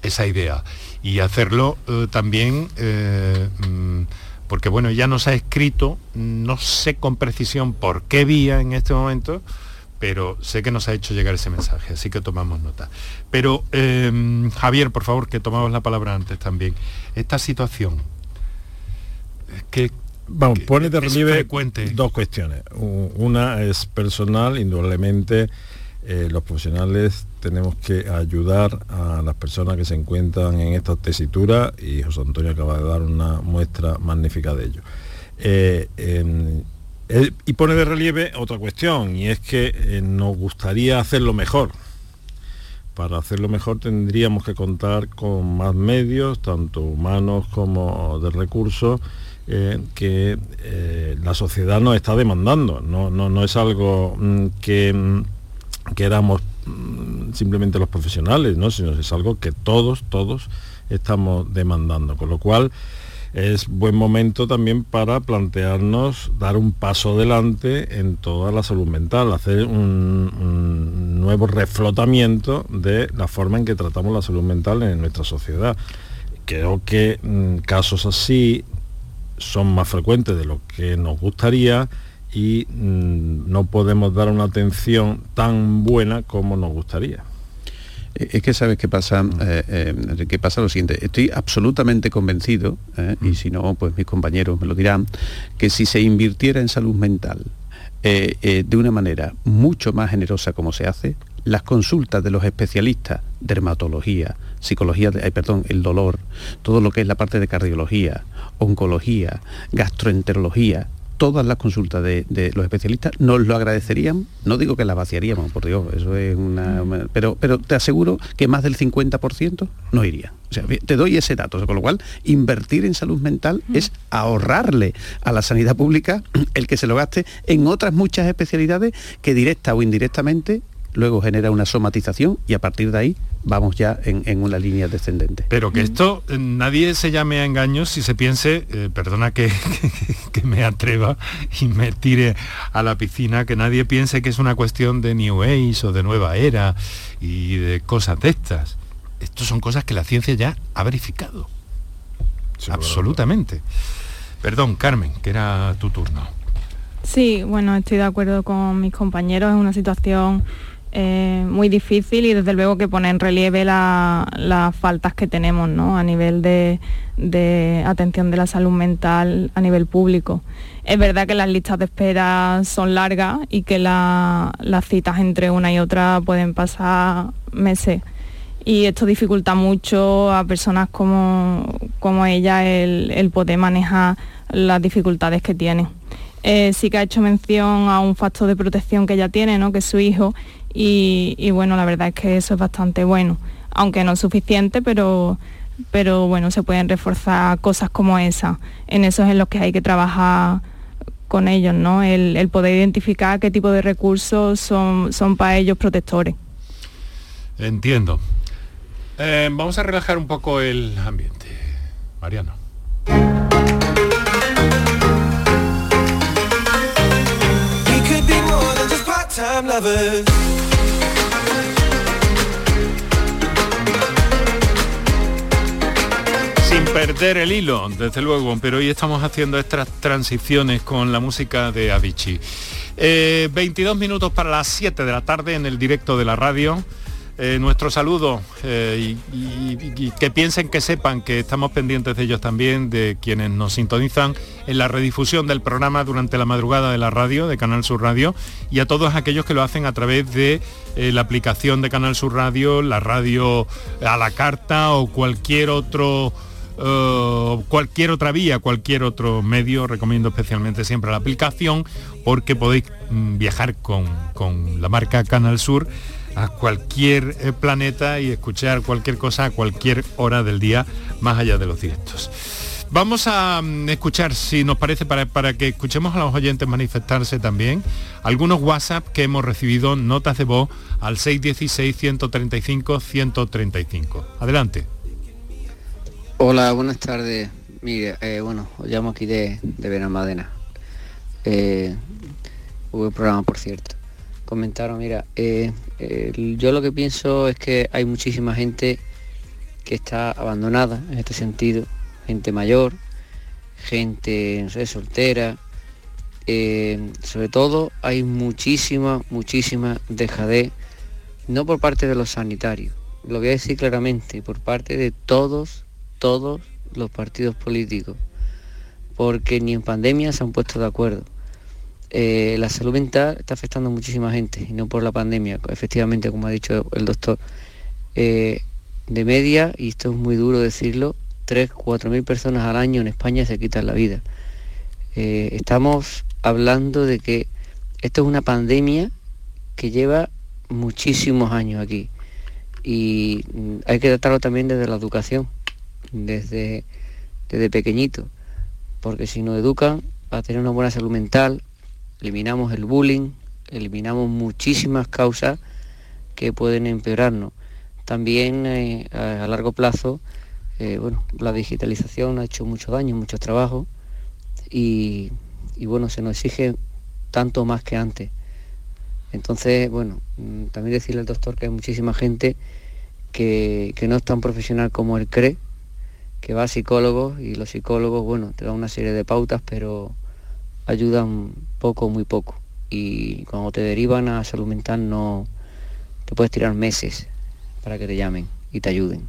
esa idea y hacerlo eh, también eh, mm, porque bueno, ya nos ha escrito, no sé con precisión por qué vía en este momento, pero sé que nos ha hecho llegar ese mensaje, así que tomamos nota. Pero em, Javier, por favor, que tomamos la palabra antes también. Esta situación, que Vamos, pone de relieve dos cuestiones. Una es personal, indudablemente eh, los profesionales tenemos que ayudar a las personas que se encuentran en esta tesitura y José Antonio acaba de dar una muestra magnífica de ello. Eh, y pone de relieve otra cuestión, y es que eh, nos gustaría hacerlo mejor. Para hacerlo mejor tendríamos que contar con más medios, tanto humanos como de recursos, eh, que eh, la sociedad nos está demandando. No, no, es algo mm, que mm, queramos mm, simplemente los profesionales, ¿no? sino es algo que todos, todos estamos demandando. Con lo cual, es buen momento también para plantearnos dar un paso adelante en toda la salud mental, hacer un, nuevo reflotamiento de la forma en que tratamos la salud mental en nuestra sociedad. Creo que mm, casos así son más frecuentes de lo que nos gustaría y mm, no podemos dar una atención tan buena como nos gustaría. Eh, es que sabes qué pasa, mm. eh, eh, qué pasa lo siguiente. Estoy absolutamente convencido, y mm. si no, pues mis compañeros me lo dirán, que si se invirtiera en salud mental de una manera mucho más generosa como se hace, las consultas de los especialistas, dermatología, psicología, perdón, el dolor, todo lo que es la parte de cardiología, oncología, gastroenterología, todas las consultas de, los especialistas nos lo agradecerían, no digo que las vaciaríamos, por Dios, eso es una... Pero, pero te aseguro que más del 50% no iría. O sea, te doy ese dato, con lo cual invertir en salud mental es ahorrarle a la sanidad pública el que se lo gaste en otras muchas especialidades que directa o indirectamente luego genera una somatización y a partir de ahí vamos ya en, una línea descendente. Pero que esto eh, nadie se llame a engaños si se piense, eh, perdona (laughs) que, me atreva y me tire a la piscina, que nadie piense que es una cuestión de New Age o de nueva era y de cosas de estas. Estas son cosas que la ciencia ya ha verificado. Absolutamente. Perdón, Carmen, que era tu turno. Sí, bueno, estoy de acuerdo con mis compañeros, es una situación eh, muy difícil y desde luego que pone en relieve las faltas que tenemos a nivel de, atención de la salud mental a nivel público. Es verdad que las listas de espera son largas y que las citas entre una y otra pueden pasar meses y esto dificulta mucho a personas como, como ella el, poder manejar las dificultades que tiene. Eh, sí que ha hecho mención a un factor de protección que ella tiene, ¿no? que es su hijo, y, bueno, la verdad es que eso es bastante bueno, aunque no es suficiente, pero, pero bueno, se pueden reforzar cosas como esa. En eso es en lo que hay que trabajar con ellos, ¿no? El, poder identificar qué tipo de recursos son, son para ellos protectores. Entiendo. Eh, vamos a relajar un poco el ambiente. Mariano. Perder el hilo, desde luego, pero hoy estamos haciendo estas transiciones con la música de Avicii. 22 eh, minutos para las 7 de la tarde en el directo de la radio. Eh, nuestro saludo eh, y, que piensen que sepan que estamos pendientes de ellos también, de quienes nos sintonizan en la redifusión del programa durante la madrugada de la radio, de Canal Sur Radio, y a todos aquellos que lo hacen a través de eh, la aplicación de Canal Sur Radio, la radio a la carta o cualquier otro cualquier otra vía, cualquier otro medio, recomiendo especialmente siempre la aplicación porque podéis mm, viajar con, con la marca Canal Sur a cualquier eh, planeta y escuchar cualquier cosa a cualquier hora del día, más allá de los directos. Vamos a mm, escuchar, si nos parece, para, para, que escuchemos a los oyentes manifestarse también, algunos WhatsApp que hemos recibido, notas de voz al 616-135-135. Adelante. Hola, buenas tardes. Mire, eh, bueno, os llamo aquí de, de Benalmádena. Eh, hubo programa, por cierto comentaron, mira, eh, yo lo que pienso es que hay muchísima gente que está abandonada en este sentido, gente mayor, gente, no sé, soltera, eh, sobre todo hay muchísima, muchísima dejadez, no por parte de los sanitarios, lo voy a decir claramente, por parte de todos, todos los partidos políticos, porque ni en pandemia se han puesto de acuerdo eh, la salud mental está afectando a muchísima gente y no por la pandemia, efectivamente, como ha dicho el doctor. Eh, de media, y esto es muy duro decirlo, 3, 4 mil personas al año en España se quitan la vida. Eh, estamos hablando de que esto es una pandemia que lleva muchísimos años aquí y hay que tratarlo también desde la educación, desde, desde pequeñito, porque si nos educan a tener una buena salud mental, eliminamos el bullying, eliminamos muchísimas causas que pueden empeorarnos. También eh, a, largo plazo, eh, bueno, la digitalización ha hecho mucho daño, mucho trabajo y, bueno, se nos exige tanto más que antes. Entonces, bueno, mm, también decirle al doctor que hay muchísima gente que, que no es tan profesional como él cree que va a psicólogos y los psicólogos, bueno, te dan una serie de pautas, pero ayudan poco, muy poco. Y cuando te derivan a salud mental no te puedes tirar meses para que te llamen y te ayuden.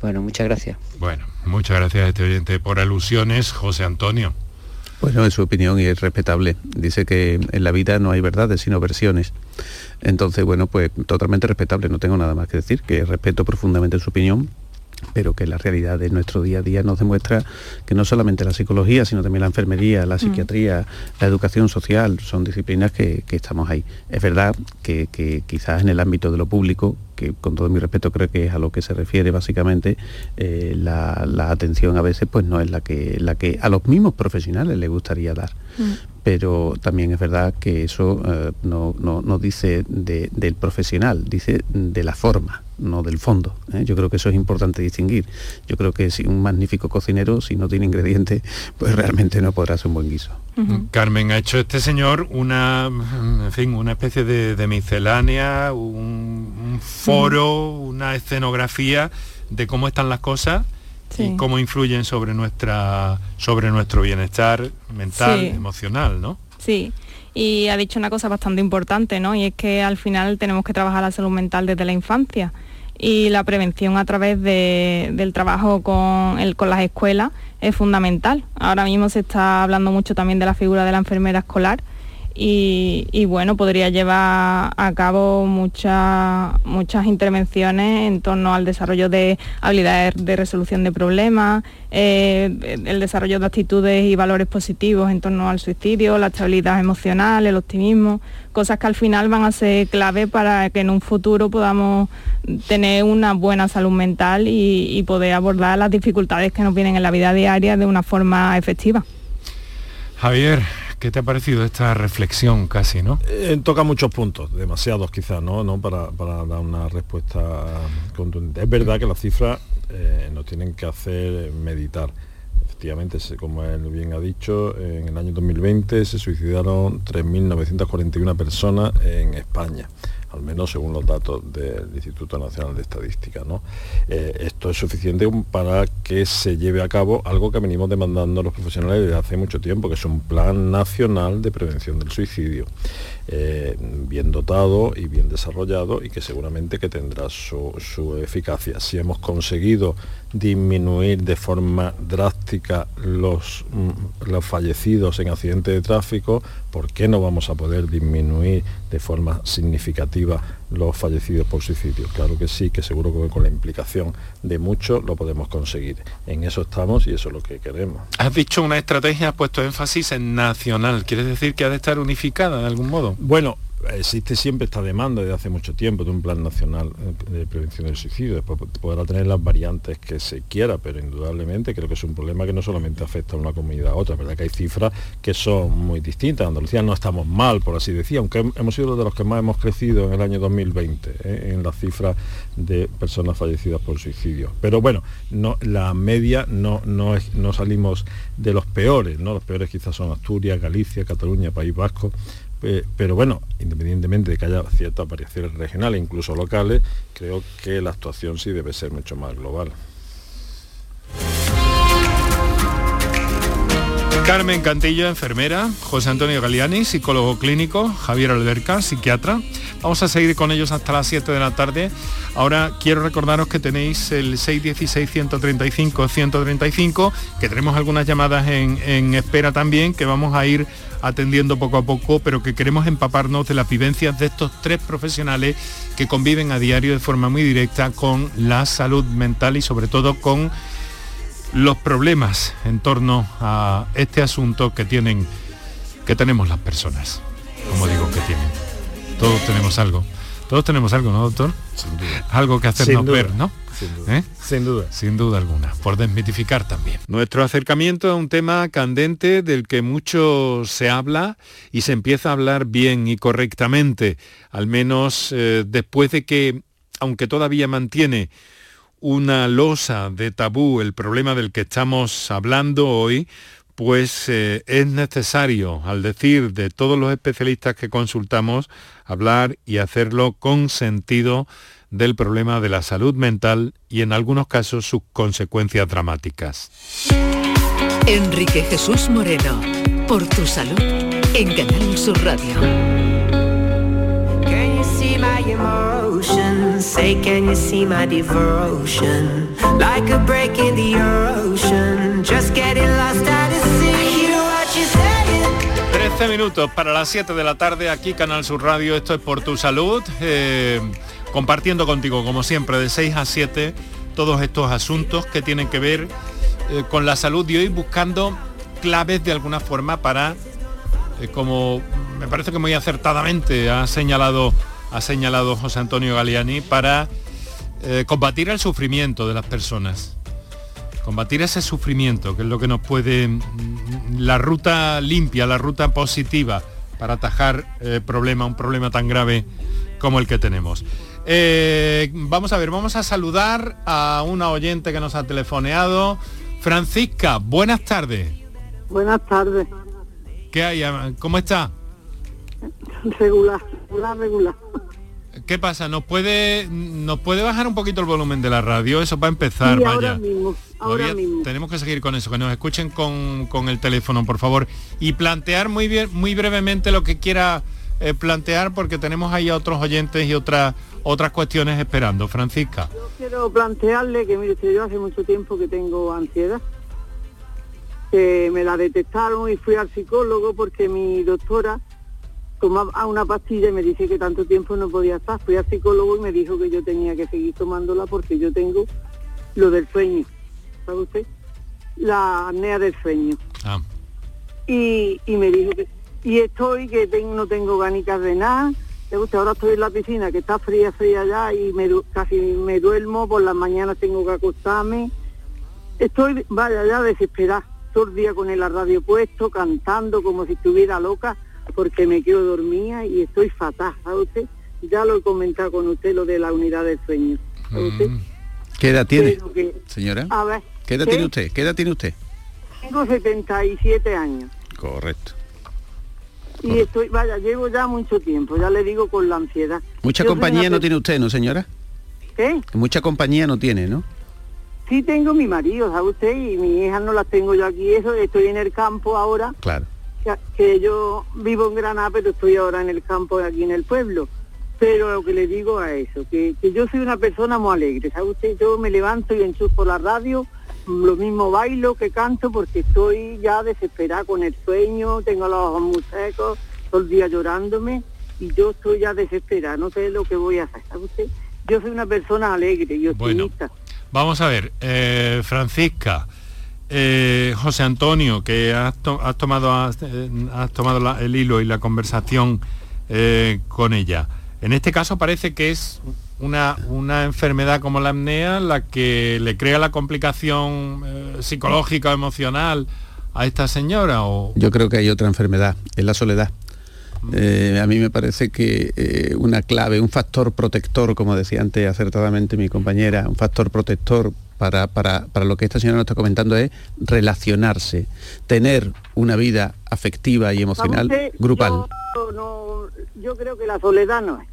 Bueno, muchas gracias. Bueno, muchas gracias a este oyente por alusiones, José Antonio. Bueno, es su opinión y es respetable. Dice que en la vida no hay verdades, sino versiones. Entonces, bueno, pues totalmente respetable, no tengo nada más que decir, que respeto profundamente su opinión, pero que la realidad de nuestro día a día nos demuestra que no solamente la psicología, sino también la enfermería, la mm. psiquiatría, la educación social, son disciplinas que, estamos ahí. Es verdad que, quizás en el ámbito de lo público, que con todo mi respeto creo que es a lo que se refiere básicamente, eh, la, atención a veces pues no es la que, la que a los mismos profesionales les gustaría dar. Mm. Pero también es verdad que eso eh, no, no, dice del profesional, dice de la forma no del fondo. ¿eh? Yo creo que eso es importante distinguir. Yo creo que si un magnífico cocinero, si no tiene ingredientes, pues realmente no podrá ser un buen guiso. Carmen, ha hecho este señor una, en fin, una especie de, miscelánea, un, foro, una escenografía de cómo están las cosas y cómo influyen sobre nuestra sobre nuestro bienestar mental, emocional, ¿no? Sí y ha dicho una cosa bastante importante, ¿no? Y es que al final tenemos que trabajar la salud mental desde la infancia y la prevención a través del trabajo con, el, con las escuelas es fundamental. Ahora mismo se está hablando mucho también de la figura de la enfermera escolar y, bueno, podría llevar a cabo muchas muchas intervenciones en torno al desarrollo de habilidades de resolución de problemas, eh, el desarrollo de actitudes y valores positivos en torno al suicidio, la estabilidad emocional, el optimismo, cosas que al final van a ser clave para que en un futuro podamos tener una buena salud mental y poder abordar las dificultades que nos vienen en la vida diaria de una forma efectiva. Javier, ¿Qué te ha parecido esta reflexión casi, no? Eh, toca muchos puntos, demasiados quizás, ¿no? ¿no? Para, dar una respuesta contundente. Es verdad que las cifras eh, nos tienen que hacer meditar. Efectivamente, como él bien ha dicho, en el año 2020 se suicidaron 3.941 personas en España al menos según los datos del Instituto Nacional de Estadística. ¿no? Eh, esto es suficiente para que se lleve a cabo algo que venimos demandando los profesionales desde hace mucho tiempo, que es un plan nacional de prevención del suicidio. Eh, bien dotado y bien desarrollado y que seguramente que tendrá su, eficacia. Si hemos conseguido disminuir de forma drástica los, mm, los fallecidos en accidentes de tráfico, ¿por qué no vamos a poder disminuir de forma significativa los fallecidos por suicidio? Claro que sí, que seguro que con la implicación de muchos lo podemos conseguir. En eso estamos y eso es lo que queremos. Has dicho una estrategia, has puesto énfasis en nacional. ¿Quieres decir que ha de estar unificada de algún modo? Bueno, existe siempre esta demanda desde hace mucho tiempo de un plan nacional eh, de prevención del suicidio. Después podrá tener las variantes que se quiera, pero indudablemente creo que es un problema que no solamente afecta a una comunidad a otra. verdad que hay cifras que son muy distintas. En Andalucía no estamos mal, por así decir, aunque hemos sido de los que más hemos crecido en el año 2020 eh, en las cifras de personas fallecidas por suicidio. Pero bueno, no, la media no, no, no salimos de los peores, ¿no? Los peores quizás son Asturias, Galicia, Cataluña, País Vasco, pero bueno, independientemente de que haya ciertas variaciones regionales, incluso locales, creo que la actuación sí debe ser mucho más global. Carmen Cantillo, enfermera, José Antonio Galiani, psicólogo clínico, Javier Alberca, psiquiatra. Vamos a seguir con ellos hasta las 7 de la tarde. Ahora quiero recordaros que tenéis el 616-135-135, que tenemos algunas llamadas en, en espera también, que vamos a ir atendiendo poco a poco, pero que queremos empaparnos de las vivencias de estos tres profesionales que conviven a diario de forma muy directa con la salud mental y sobre todo con los problemas en torno a este asunto que tienen que tenemos las personas. Como digo que tienen. Todos tenemos algo. Todos tenemos algo, ¿no, doctor? Algo que hacernos ver, ¿no? ¿Eh? Sin duda. Sin duda alguna, por desmitificar también. Nuestro acercamiento a un tema candente del que mucho se habla y se empieza a hablar bien y correctamente, al menos eh, después de que, aunque todavía mantiene una losa de tabú el problema del que estamos hablando hoy, pues eh, es necesario, al decir de todos los especialistas que consultamos, hablar y hacerlo con sentido del problema de la salud mental y en algunos casos sus consecuencias dramáticas. Enrique Jesús Moreno, por tu salud, en Canal Sur Radio. Say, can you see my devotion? Like a break in the ocean, just getting lost at sea. Hear what you saying? 13 minutos para las 7 de la tarde, aquí Canal Sur Radio, esto es por tu salud, eh, compartiendo contigo, como siempre, de 6 a 7, todos estos asuntos que tienen que ver eh, con la salud de hoy, buscando claves de alguna forma para, eh, como me parece que muy acertadamente ha señalado, ha señalado José Antonio Galeani, para eh, combatir el sufrimiento de las personas. Combatir ese sufrimiento, que es lo que nos puede, mm, la ruta limpia, la ruta positiva para atajar eh, problema, un problema tan grave como el que tenemos. Eh, vamos a ver, vamos a saludar a una oyente que nos ha telefoneado. Francisca, buenas tardes. Buenas tardes. ¿Qué hay? ¿Cómo está? Regular, regular, regular. ¿Qué pasa? ¿Nos puede, ¿Nos puede bajar un poquito el volumen de la radio? Eso va a empezar, Sí, vaya. ahora mismo, ahora Todavía mismo. Tenemos que seguir con eso, que nos escuchen con, con el teléfono, por favor. Y plantear muy bien, muy brevemente lo que quiera eh, plantear, porque tenemos ahí a otros oyentes y otras otras cuestiones esperando. Francisca. Quiero plantearle que, mire, yo hace mucho tiempo que tengo ansiedad. Que me la detectaron y fui al psicólogo porque mi doctora tomaba una pastilla y me dice que tanto tiempo no podía estar. Fui al psicólogo y me dijo que yo tenía que seguir tomándola porque yo tengo lo del sueño. ¿Sabe usted? La apnea del sueño. Ah, y, y me dijo que y estoy que tengo, no tengo ganitas de nada ¿Te gusta? ahora estoy en la piscina que está fría fría ya y me casi me duermo por las mañanas tengo que acostarme estoy vaya ya desesperada todo el día con el radio puesto cantando como si estuviera loca porque me quedo dormida y estoy fatal ¿sabe usted? ya lo he comentado con usted lo de la unidad del sueño ¿sabe usted? mm, ¿Qué edad tiene, que- señora? a ver ¿Qué edad ¿qué? tiene usted? ¿Qué edad tiene usted? tengo 77 años Correcto. y estoy, vaya, llevo ya mucho tiempo, ya le digo con la ansiedad. Mucha Yo compañía una no tiene usted, ¿no, señora? ¿Qué? Mucha compañía no tiene, ¿no? Sí tengo mi marido, ¿sabe usted? Y mi hija no las tengo yo aquí, eso, estoy en el campo ahora, Claro. Que, yo vivo en Granada, pero estoy ahora en el campo aquí en el pueblo. Pero lo que le digo a eso, que, que yo soy una persona muy alegre, ¿sabe usted? Yo me levanto y enchufo la radio, lo mismo bailo que canto porque estoy ya desesperada con el sueño, tengo los ojos muy secos, todo el día llorándome y yo estoy ya desesperada, no sé lo que voy a hacer, ¿sabe usted? Yo soy una persona alegre y Bueno. optimista. Vamos a ver, eh, Francisca, eh, José Antonio, que has, to- has tomado, eh, tomado el hilo y la conversación eh, con ella. En este caso parece que es una, una enfermedad como la apnea la que le crea la complicación eh, psicológica emocional a esta señora Yo creo que hay otra enfermedad, es la soledad. A mí me parece que una clave, un factor protector, como decía antes acertadamente mi compañera, un factor protector para, para- para lo que esta señora nos está comentando es relacionarse, tener una vida afectiva y emocional ¿Sabe usted? grupal. Yo, no, yo creo que la soledad no es.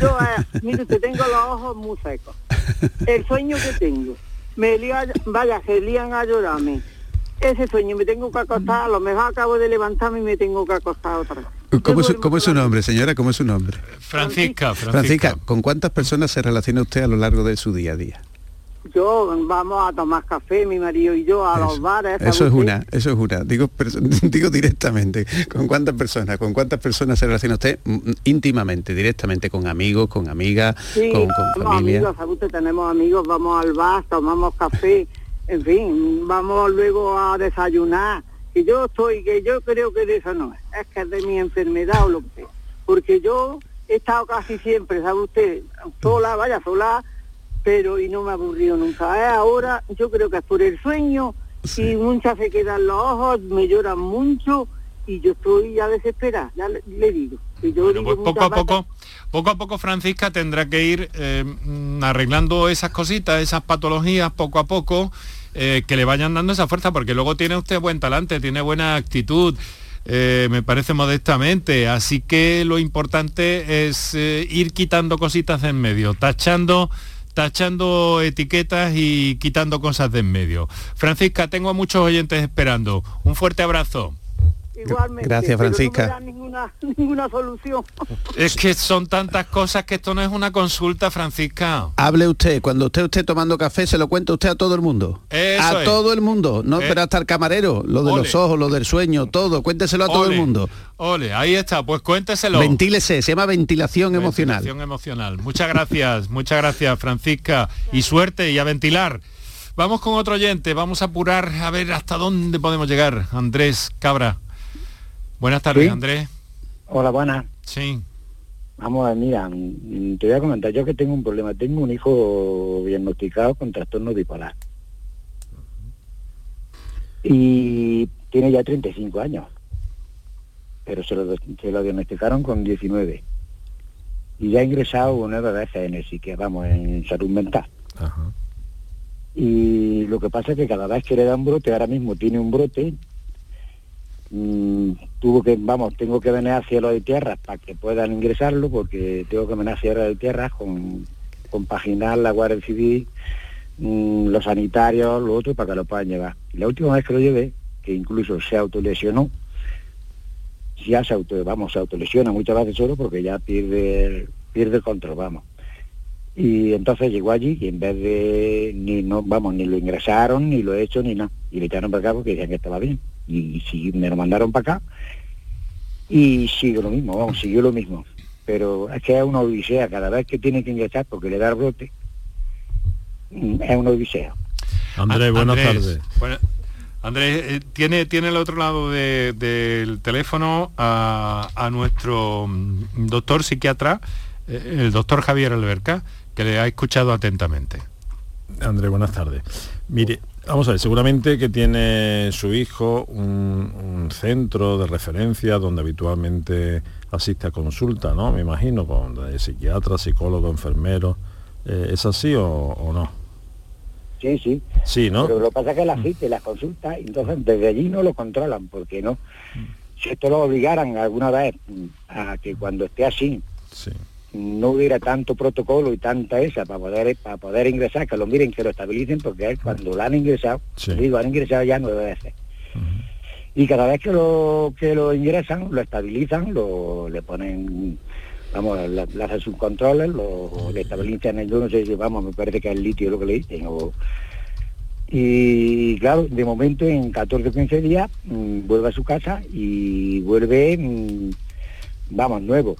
Yo, eh, (laughs) mire, usted tengo los ojos muy secos. El sueño que tengo, me lía, vaya, se lían a llorarme. Ese sueño me tengo que acostar, a lo mejor acabo de levantarme y me tengo que acostar otra vez. ¿Cómo, su- cómo es su nombre, señora? ¿Cómo es su nombre? Francisca, Francisca. Francisca, ¿con cuántas personas se relaciona usted a lo largo de su día a día? Yo, vamos a tomar café, mi marido y yo, a los bares. ¿sabe Eso es una, eso es una. Digo, (laughs) digo directamente, ¿con cuántas personas? ¿Con cuántas personas se relaciona usted mm, íntimamente, directamente, con amigos, con amigas, Sí, con, familia? amigos, ¿sabe usted? tenemos amigos, vamos al bar, tomamos café, en fin, vamos luego a desayunar. Y yo estoy, que yo creo que de eso no es, es que es de mi enfermedad o lo que sea. Porque yo he estado casi siempre, ¿sabe usted? Sola, vaya, sola, pero y no me ha aburrido nunca. Es ahora, yo creo que es por el sueño y muchas se quedan los ojos, me lloran mucho y yo estoy ya desesperada, ya le, le digo. Y yo Bueno, digo pues poco a poco, poco a poco Francisca tendrá que ir eh, mm, arreglando esas cositas, esas patologías poco a poco, eh, que le vayan dando esa fuerza, porque luego tiene usted buen talante, tiene buena actitud. eh, me parece modestamente. Así que lo importante es eh, ir quitando cositas de en medio, tachando tachando etiquetas y quitando cosas de en medio. Francisca, tengo a muchos oyentes esperando. Un fuerte abrazo. Igualmente. Gracias, Francisca. Pero no me da ninguna, (laughs) ninguna solución. Es que son tantas cosas que esto no es una consulta, Francisca. Hable usted, cuando usted esté tomando café se lo cuenta usted a todo el mundo. Eso a es. todo el mundo, no Eh. espera hasta el camarero, lo de Ole. los ojos, lo del sueño, todo, cuénteselo a todo el mundo. Ole, ahí está, pues cuénteselo. Ventílese, se llama ventilación emocional. Ventilación emocional. Muchas gracias, muchas gracias, Francisca. Y suerte y a ventilar. Vamos con otro oyente, vamos a apurar a ver hasta dónde podemos llegar. Andrés Cabra. Buenas tardes, Sí. Andrés. Hola, buenas. Sí. Vamos a ver, mira, mm, te voy a comentar yo que tengo un problema. Tengo un hijo diagnosticado con trastorno bipolar. Y tiene ya 35 años. Pero se lo, se lo diagnosticaron con 19. Y ya ha ingresado nueve veces en el psiquiatra, vamos, en salud mental. Ajá. Y lo que pasa es que cada vez que le da un brote, ahora mismo tiene un brote, mm, tuvo que, vamos, tengo que venir a cielo de tierra para que puedan ingresarlo, porque tengo que venir a cielo de tierra con compaginar la Guardia Civil, mm, los sanitarios, lo otro, para que lo puedan llevar. Y la última vez que lo llevé, que incluso se autolesionó, ya se auto, vamos, se autolesiona muchas veces solo porque ya pierde, pierde el control, vamos. Y entonces llegó allí y en vez de ni no, vamos, ni lo ingresaron, ni lo he hecho, ni nada. Y le echaron para acá porque decían que estaba bien. Y, sí, me lo mandaron para acá y sigue lo mismo, vamos, siguió lo mismo. Pero es que es una odisea, cada vez que tiene que ingresar porque le da el brote, mm, es una odisea. Andrés, An- buenas tardes. Andrés, eh, tiene, tiene al otro lado de- del teléfono a, a nuestro mm, doctor psiquiatra, eh, el doctor Javier Alberca, que le ha escuchado atentamente. Andrés, buenas tardes. Mire, vamos a ver, seguramente que tiene su hijo un, un centro de referencia donde habitualmente asiste a consulta, ¿no? Me imagino, con psiquiatra, psicólogo, enfermero. Eh, ¿Es así o, o no? Sí, sí. Sí, ¿no? Pero lo que pasa es que las citas y las consultas, entonces desde allí no lo controlan, porque no. Si esto lo obligaran alguna vez mm, a que cuando esté así Sí. No hubiera tanto protocolo y tanta esa para poder para poder ingresar, que lo miren, que lo estabilicen, porque cuando lo han ingresado, Sí. digo, han ingresado ya nueve veces. Y cada vez que lo que lo ingresan, lo estabilizan, lo le ponen, vamos, le, le hacen sus controles, lo le estabilizan yo no sé si vamos, me parece que es el litio lo que le dicen, o- y claro, de momento en 14 o 15 días mm, vuelve a su casa y vuelve, mm, vamos, nuevo.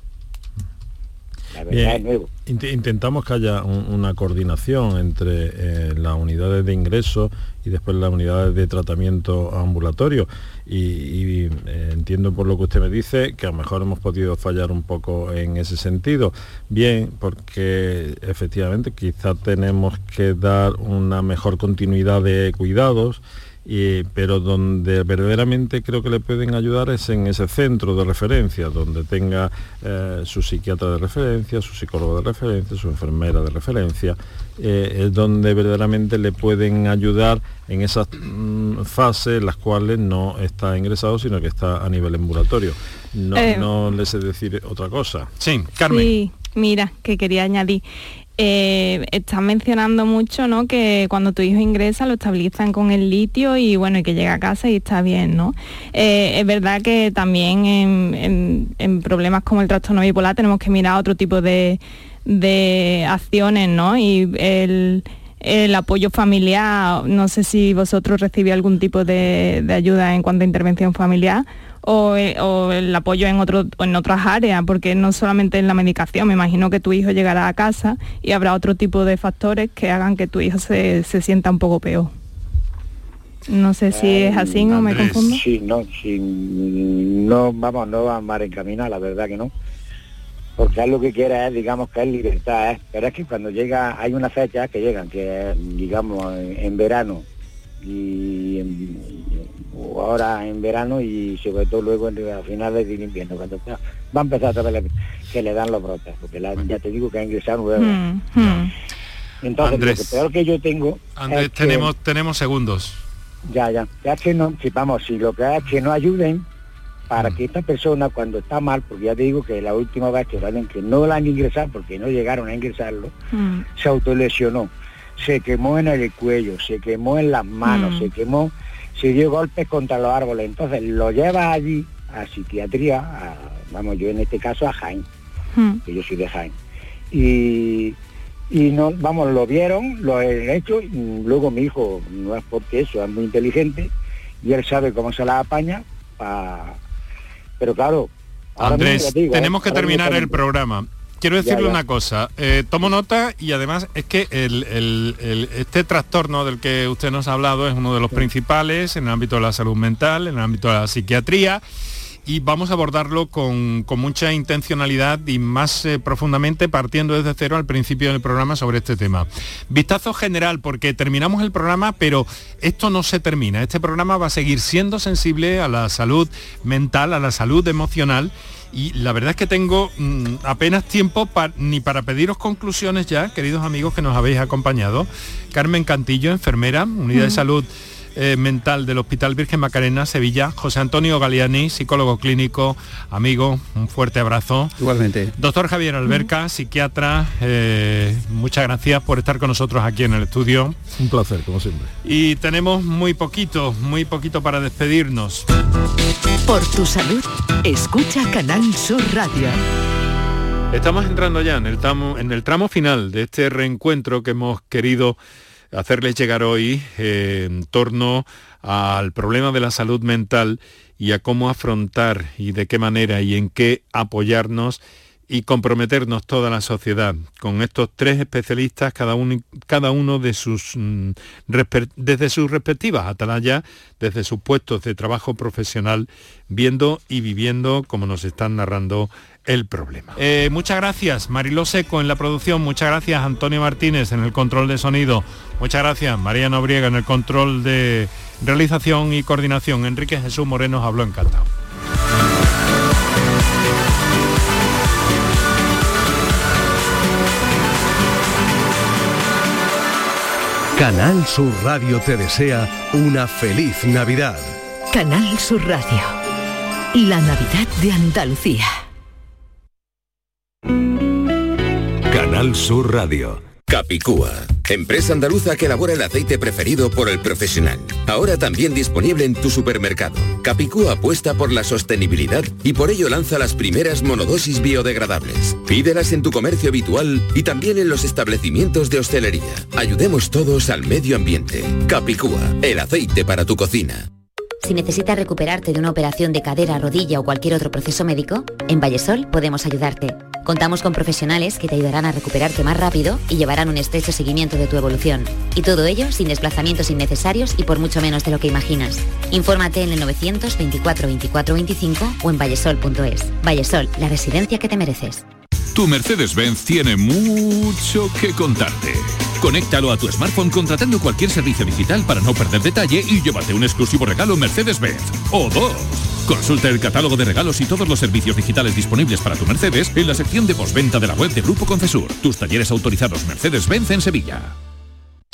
La verdad Bien. es nuevo. Int- Intentamos que haya un- una coordinación entre eh, las unidades de ingreso y después las unidades de tratamiento ambulatorio. Y, y, eh, entiendo por lo que usted me dice que a lo mejor hemos podido fallar un poco en ese sentido. Bien, porque efectivamente quizá tenemos que dar una mejor continuidad de cuidados. Y- pero donde verdaderamente creo que le pueden ayudar es en ese centro de referencia, donde tenga eh, su psiquiatra de referencia, su psicólogo de referencia, su enfermera de referencia, eh, es donde verdaderamente le pueden ayudar en esas mm, fases en las cuales no está ingresado, sino que está a nivel ambulatorio. No, Eh. no le sé decir otra cosa. Sí, Carmen. Sí, mira, que quería añadir. Eh, estás mencionando mucho, ¿no? Que cuando tu hijo ingresa lo estabilizan con el litio y bueno, y que llega a casa y está bien, ¿no? Eh, es verdad que también en, problemas como el trastorno bipolar tenemos que mirar otro tipo de, de acciones, ¿no? Y el, el apoyo familiar, no sé si vosotros recibís algún tipo de, de ayuda en cuanto a intervención familiar o, eh, o el apoyo en, otro, en otras áreas, porque no solamente en la medicación, me imagino que tu hijo llegará a casa y habrá otro tipo de factores que hagan que tu hijo se, se sienta un poco peor. No sé si es así o me confundo. Sí, no, sí, no, vamos, no va mal encaminada, la verdad que no. Porque él lo que quiere es, digamos, que es libertad, ¿eh? pero es que cuando llega, hay una fecha que llegan, que es, digamos, en, en verano, y en- o ahora en verano y sobre todo luego en, a finales del invierno, cuando va a empezar otra vez la- que le dan los brotes, porque la- ya te digo que ha ingresado nueve. Mm, mm. Entonces, Andrés. lo que peor que yo tengo Andrés, es que- tenemos, tenemos segundos. ya, ya. Que no, si vamos, si lo que es que no ayuden para que esta persona cuando está mal, porque ya te digo que la última vez que saben que no la han ingresado porque no llegaron a ingresarlo, Mm. se autolesionó, se quemó en el cuello, se quemó en las manos, Mm. se quemó, se dio golpes contra los árboles. Entonces lo lleva allí a psiquiatría, a- vamos yo en este caso a Jaén, Mm. que yo soy de Jaén. Y, y no, vamos, lo vieron, lo han hecho, y luego mi hijo no es porque eso, es muy inteligente y él sabe cómo se la apaña pa- pero claro, Andrés, digo, tenemos que terminar el programa. Quiero decirle ya. una cosa, eh, tomo nota y además es que el- el- el- este trastorno del que usted nos ha hablado es uno de los principales en el ámbito de la salud mental, en el ámbito de la psiquiatría y vamos a abordarlo con, con mucha intencionalidad y más eh, profundamente partiendo desde cero al principio del programa sobre este tema. Vistazo general, porque terminamos el programa, pero esto no se termina. Este programa va a seguir siendo sensible a la salud mental, a la salud emocional. Y la verdad es que tengo mm, apenas tiempo pa- ni para pediros conclusiones ya, queridos amigos que nos habéis acompañado. Carmen Cantillo, enfermera, Unidad de. Salud eh, Mental del Hospital Virgen Macarena, Sevilla. José Antonio Galiani, psicólogo clínico, amigo, un fuerte abrazo. Igualmente. Doctor Javier Alberca, psiquiatra, eh, muchas gracias por estar con nosotros aquí en el estudio. Un placer, como siempre. Y tenemos muy poquito, muy poquito para despedirnos. Por tu salud, escucha Canal Sur Radio. Estamos entrando ya en el tramo, en el tramo final de este reencuentro que hemos querido hacerles llegar hoy eh, en torno al problema de la salud mental y a cómo afrontar y de qué manera y en qué apoyarnos y comprometernos toda la sociedad con estos tres especialistas, cada uno, cada uno de sus, mm, desde sus respectivas atalayas, desde sus puestos de trabajo profesional, viendo y viviendo, como nos están narrando, el problema. Eh, muchas gracias, Mariló Seco en la producción, muchas gracias, Antonio Martínez en el control de sonido, muchas gracias, María Nobriega en el control de realización y coordinación, Enrique Jesús Moreno habló encantado. Canal Sur Radio te desea una feliz Navidad. Canal Sur Radio. La Navidad de Andalucía. Canal Sur Radio. Capicúa, empresa andaluza que elabora el aceite preferido por el profesional. Ahora también disponible en tu supermercado. Capicúa apuesta por la sostenibilidad y por ello lanza las primeras monodosis biodegradables. Pídelas en tu comercio habitual y también en los establecimientos de hostelería. Ayudemos todos al medio ambiente. Capicúa, el aceite para tu cocina. Si necesitas recuperarte de una operación de cadera, rodilla o cualquier otro proceso médico, en Vallesol podemos ayudarte. Contamos con profesionales que te ayudarán a recuperarte más rápido y llevarán un estrecho seguimiento de tu evolución. Y todo ello sin desplazamientos innecesarios y por mucho menos de lo que imaginas. Infórmate en el 924 24 25 o en vallesol.es. Vallesol, la residencia que te mereces. Tu Mercedes-Benz tiene mucho que contarte. Conéctalo a tu smartphone contratando cualquier servicio digital para no perder detalle y llévate un exclusivo regalo Mercedes-Benz. O dos. Consulta el catálogo de regalos y todos los servicios digitales disponibles para tu Mercedes en la sección de postventa de la web de Grupo Concesur. Tus talleres autorizados Mercedes-Benz en Sevilla.